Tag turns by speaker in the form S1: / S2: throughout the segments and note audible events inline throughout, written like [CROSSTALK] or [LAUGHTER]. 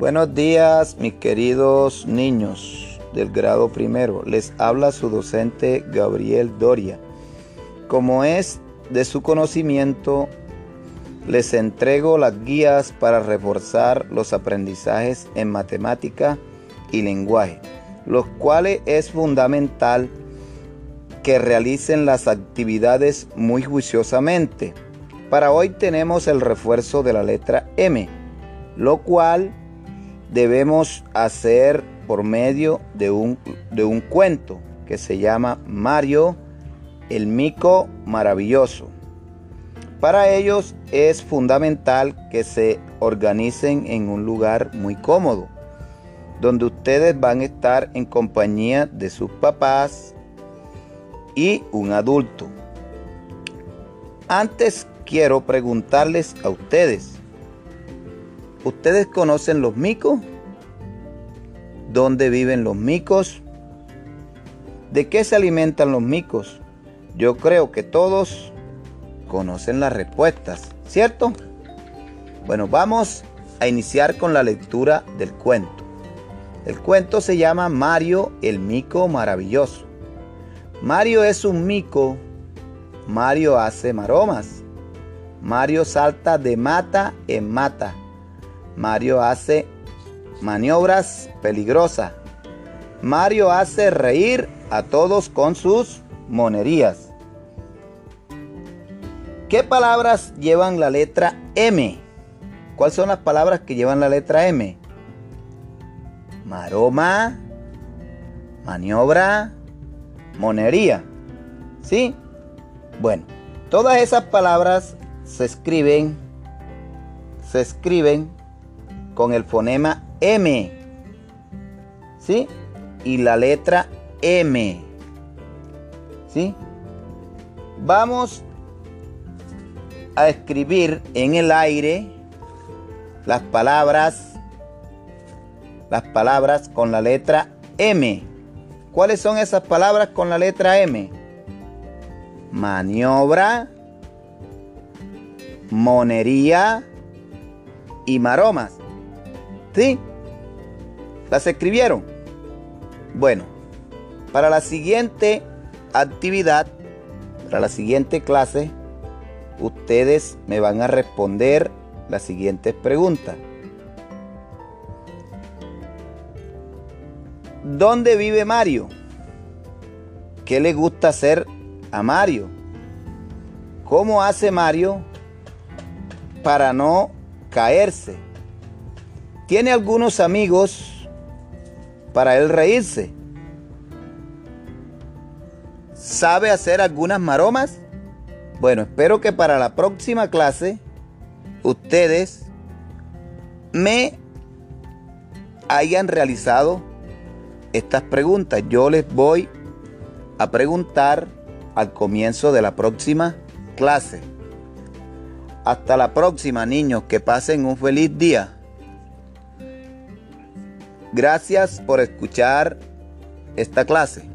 S1: Buenos días, mis queridos niños del grado primero. Les habla su docente Gabriel Doria. Como es de su conocimiento, les entrego las guías para reforzar los aprendizajes en matemática y lenguaje, los cuales es fundamental que realicen las actividades muy juiciosamente. Para hoy tenemos el refuerzo de la letra M, lo cual debemos hacer por medio de un, de un cuento que se llama Mario el mico maravilloso. Para ellos es fundamental que se organicen en un lugar muy cómodo, donde ustedes van a estar en compañía de sus papás y un adulto. Antes quiero preguntarles a ustedes, ¿ustedes conocen los micos? ¿Dónde viven los micos? ¿De qué se alimentan los micos? Yo creo que todos conocen las respuestas, ¿cierto? Bueno, vamos a iniciar con la lectura del cuento. El cuento se llama Mario el mico maravilloso. Mario es un mico. Mario hace maromas. Mario salta de mata en mata. Mario hace maniobras peligrosas. Mario hace reír a todos con sus monerías. ¿Qué palabras llevan la letra M? ¿Cuáles son las palabras que llevan la letra M? Maroma, maniobra, monería. ¿Sí? Bueno, todas esas palabras se escriben se escriben con el fonema M. ¿Sí? Y la letra M. ¿Sí? Vamos a escribir en el aire las palabras las palabras con la letra M. ¿Cuáles son esas palabras con la letra M? Maniobra, monería y maromas. ¿Sí? ¿Las escribieron? Bueno, para la siguiente actividad, para la siguiente clase, ustedes me van a responder las siguientes preguntas. ¿Dónde vive Mario? ¿Qué le gusta hacer a Mario? ¿Cómo hace Mario para no caerse? ¿Tiene algunos amigos para él reírse? ¿Sabe hacer algunas maromas? Bueno, espero que para la próxima clase ustedes me hayan realizado estas preguntas. Yo les voy a preguntar al comienzo de la próxima clase. Hasta la próxima, niños. Que pasen un feliz día. Gracias por escuchar esta clase.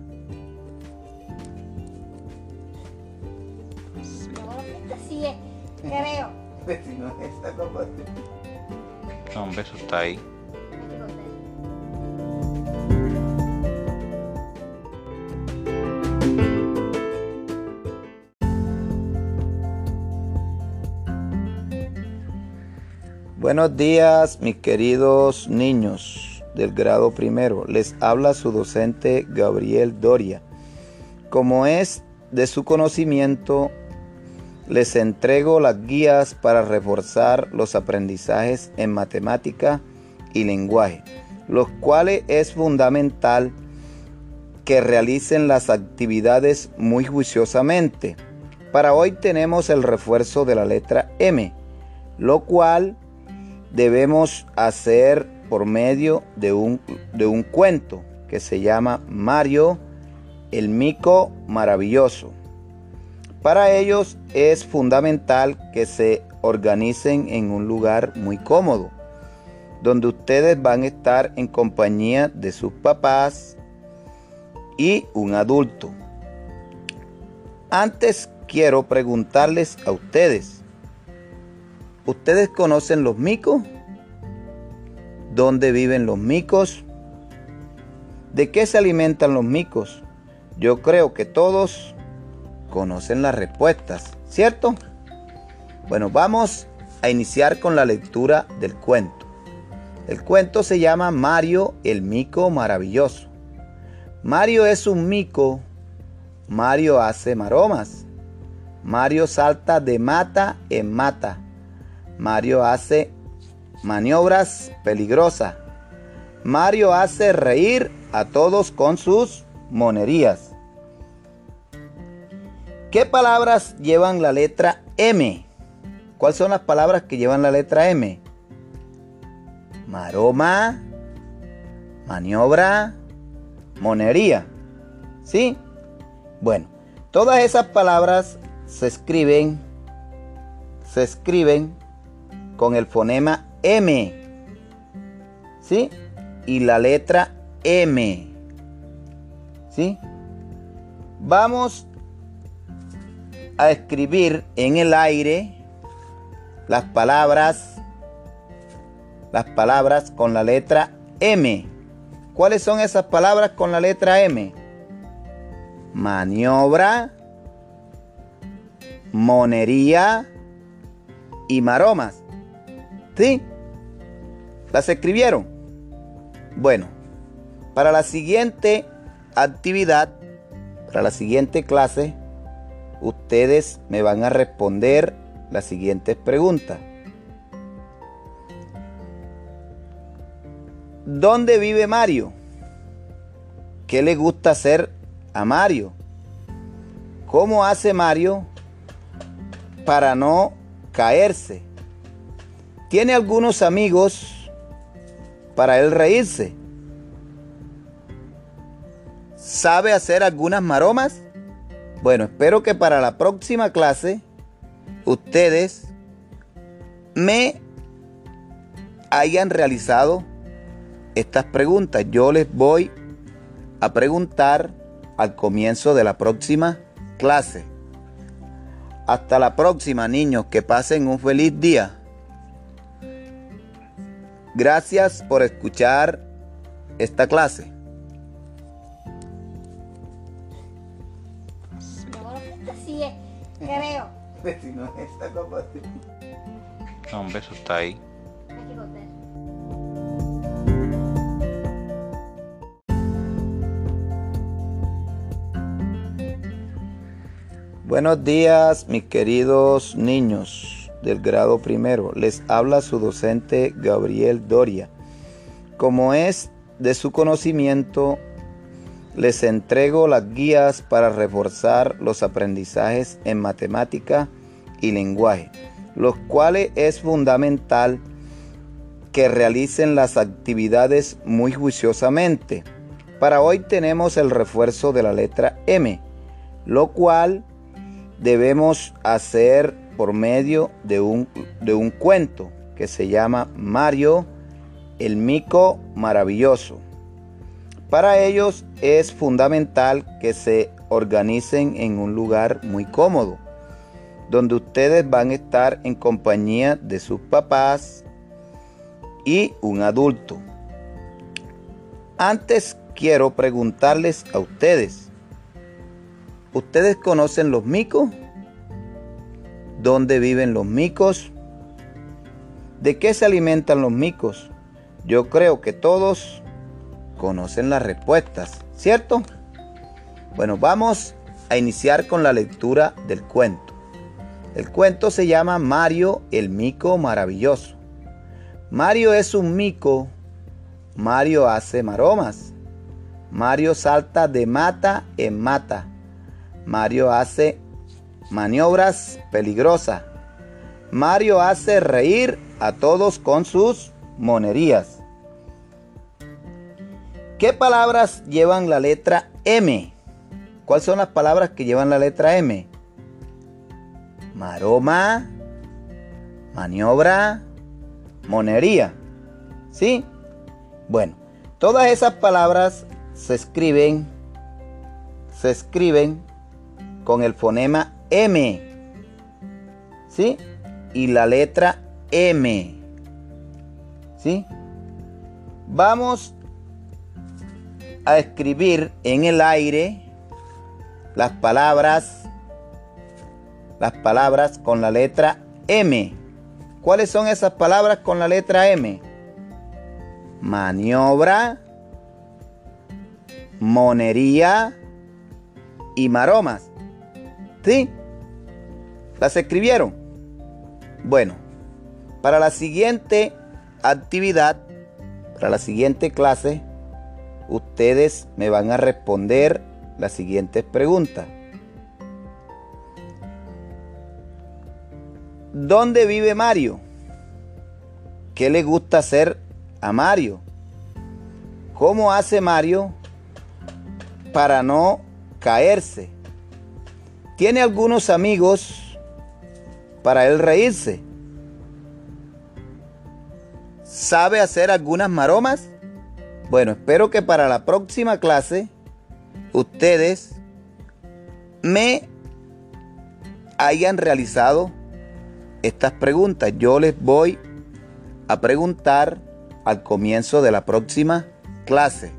S2: creo.
S3: No, hombre, eso está ahí.
S1: Buenos días, mis queridos niños del grado primero. Les habla su docente Gabriel Doria. Como es de su conocimiento, les entrego las guías para reforzar los aprendizajes en matemática y lenguaje, los cuales es fundamental que realicen las actividades muy juiciosamente. Para hoy tenemos el refuerzo de la letra M, lo cual debemos hacer por medio de un, de un cuento que se llama Mario el mico maravilloso. Para ellos es fundamental que se organicen en un lugar muy cómodo, donde ustedes van a estar en compañía de sus papás y un adulto. Antes quiero preguntarles a ustedes, ¿ustedes conocen los micos? ¿Dónde viven los micos? ¿De qué se alimentan los micos? Yo creo que todos conocen las respuestas, ¿cierto? Bueno, vamos a iniciar con la lectura del cuento. El cuento se llama Mario el mico maravilloso. Mario es un mico. Mario hace maromas. Mario salta de mata en mata. Mario hace maniobras peligrosas. Mario hace reír a todos con sus monerías. ¿Qué palabras llevan la letra M? ¿Cuáles son las palabras que llevan la letra M? Maroma, maniobra, monería. ¿Sí? Bueno, todas esas palabras se escriben se escriben con el fonema M. ¿Sí? Y la letra M. ¿Sí? Vamos a escribir en el aire las palabras las palabras con la letra M. ¿Cuáles son esas palabras con la letra M? Maniobra, monería y maromas. ¿Sí? ¿Las escribieron? Bueno, para la siguiente actividad, para la siguiente clase, ustedes me van a responder las siguientes preguntas. ¿Dónde vive Mario? ¿Qué le gusta hacer a Mario? ¿Cómo hace Mario para no caerse? ¿Tiene algunos amigos para él reírse? ¿Sabe hacer algunas maromas? Bueno, espero que para la próxima clase ustedes me hayan realizado estas preguntas. Yo les voy a preguntar al comienzo de la próxima clase. Hasta la próxima, niños. Que pasen un feliz día. Gracias por escuchar esta clase.
S3: creo. [LAUGHS] No, un beso está ahí.
S1: Buenos días, mis queridos niños del grado primero. Les habla su docente Gabriel Doria. Como es de su conocimiento, les entrego las guías para reforzar los aprendizajes en matemática y lenguaje, los cuales es fundamental que realicen las actividades muy juiciosamente. Para hoy tenemos el refuerzo de la letra M, lo cual debemos hacer por medio de un, de un cuento que se llama Mario el Mico Maravilloso. Para ellos es fundamental que se organicen en un lugar muy cómodo, donde ustedes van a estar en compañía de sus papás y un adulto. Antes quiero preguntarles a ustedes, ¿ustedes conocen los micos? ¿Dónde viven los micos? ¿De qué se alimentan los micos? Yo creo que todos conocen las respuestas, ¿cierto? Bueno, vamos a iniciar con la lectura del cuento. El cuento se llama Mario el mico maravilloso. Mario es un mico. Mario hace maromas. Mario salta de mata en mata. Mario hace maniobras peligrosas. Mario hace reír a todos con sus monerías. ¿Qué palabras llevan la letra M? ¿Cuáles son las palabras que llevan la letra M? Maroma, maniobra, monería. ¿Sí? Bueno, todas esas palabras se escriben se escriben con el fonema M. ¿Sí? Y la letra M. ¿Sí? Vamos a escribir en el aire las palabras las palabras con la letra M. ¿Cuáles son esas palabras con la letra M? Maniobra, monería y maromas. ¿Sí? ¿Las escribieron? Bueno, para la siguiente actividad, para la siguiente clase, ustedes me van a responder las siguientes preguntas. ¿Dónde vive Mario? ¿Qué le gusta hacer a Mario? ¿Cómo hace Mario para no caerse? ¿Tiene algunos amigos para él reírse? ¿Sabe hacer algunas maromas? Bueno, espero que para la próxima clase ustedes me hayan realizado estas preguntas. Yo les voy a preguntar al comienzo de la próxima clase.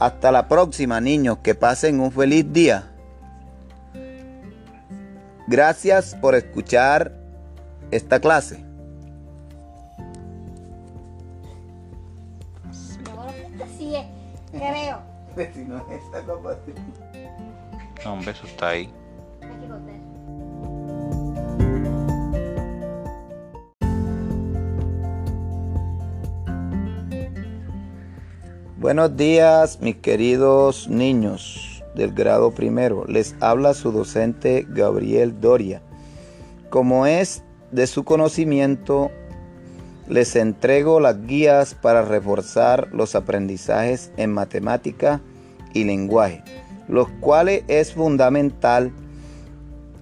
S1: Hasta la próxima, niños. Que pasen un feliz día. Gracias por escuchar esta clase.
S3: creo. [LAUGHS] No, un beso está ahí.
S1: Buenos días, mis queridos niños del grado primero. Les habla su docente Gabriel Doria. Como es de su conocimiento, les entrego las guías para reforzar los aprendizajes en matemática y lenguaje, los cuales es fundamental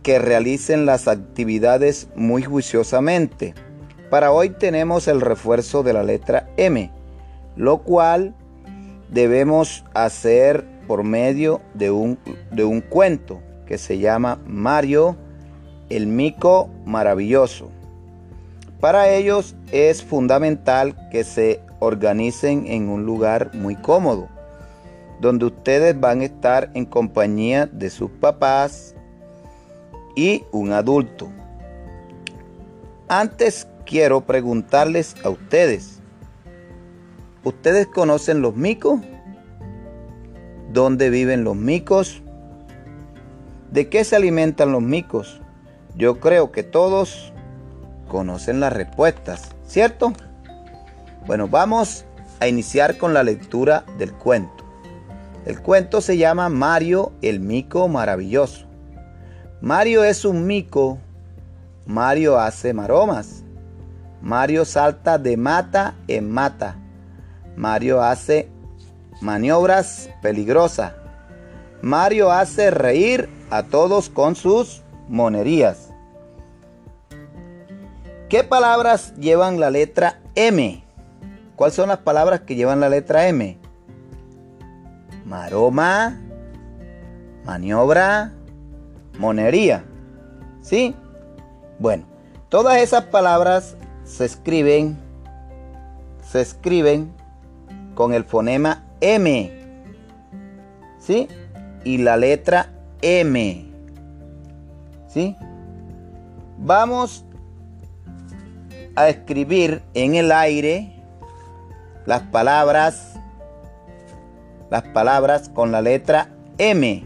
S1: que realicen las actividades muy juiciosamente. Para hoy tenemos el refuerzo de la letra M, lo cual debemos hacer por medio de un, de un cuento que se llama Mario el Mico Maravilloso. Para ellos es fundamental que se organicen en un lugar muy cómodo, donde ustedes van a estar en compañía de sus papás y un adulto. Antes quiero preguntarles a ustedes, ¿Ustedes conocen los micos? ¿Dónde viven los micos? ¿De qué se alimentan los micos? Yo creo que todos conocen las respuestas, ¿cierto? Bueno, vamos a iniciar con la lectura del cuento. El cuento se llama Mario el mico maravilloso. Mario es un mico. Mario hace maromas. Mario salta de mata en mata. Mario hace maniobras peligrosas. Mario hace reír a todos con sus monerías. ¿Qué palabras llevan la letra M? ¿Cuáles son las palabras que llevan la letra M? Maroma, maniobra, monería. ¿Sí? Bueno, todas esas palabras se escriben, se escriben con el fonema M. ¿Sí? Y la letra M. ¿Sí? Vamos a escribir en el aire las palabras las palabras con la letra M.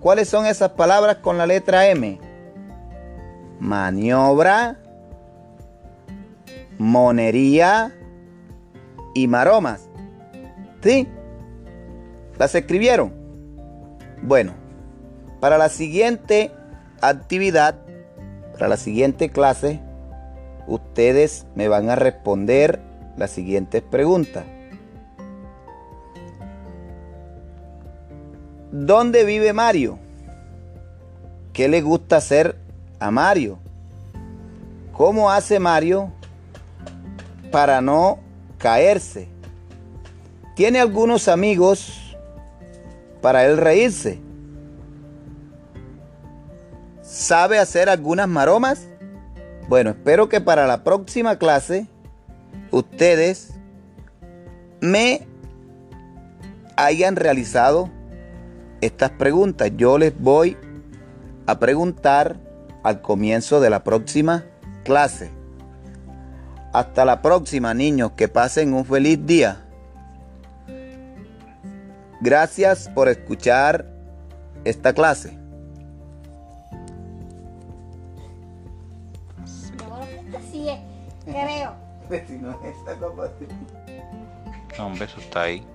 S1: ¿Cuáles son esas palabras con la letra M? Maniobra, monería y maromas. ¿Sí? ¿Las escribieron? Bueno, para la siguiente actividad, para la siguiente clase, ustedes me van a responder las siguientes preguntas. ¿Dónde vive Mario? ¿Qué le gusta hacer a Mario? ¿Cómo hace Mario para no caerse? tiene algunos amigos para él reírse. ¿Sabe hacer algunas maromas? Bueno, espero que para la próxima clase ustedes me hayan realizado estas preguntas. Yo les voy a preguntar al comienzo de la próxima clase. Hasta la próxima, niños. Que pasen un feliz día. Gracias por escuchar esta clase.
S2: Así es, creo. [LAUGHS]
S3: No, hombre, eso está ahí.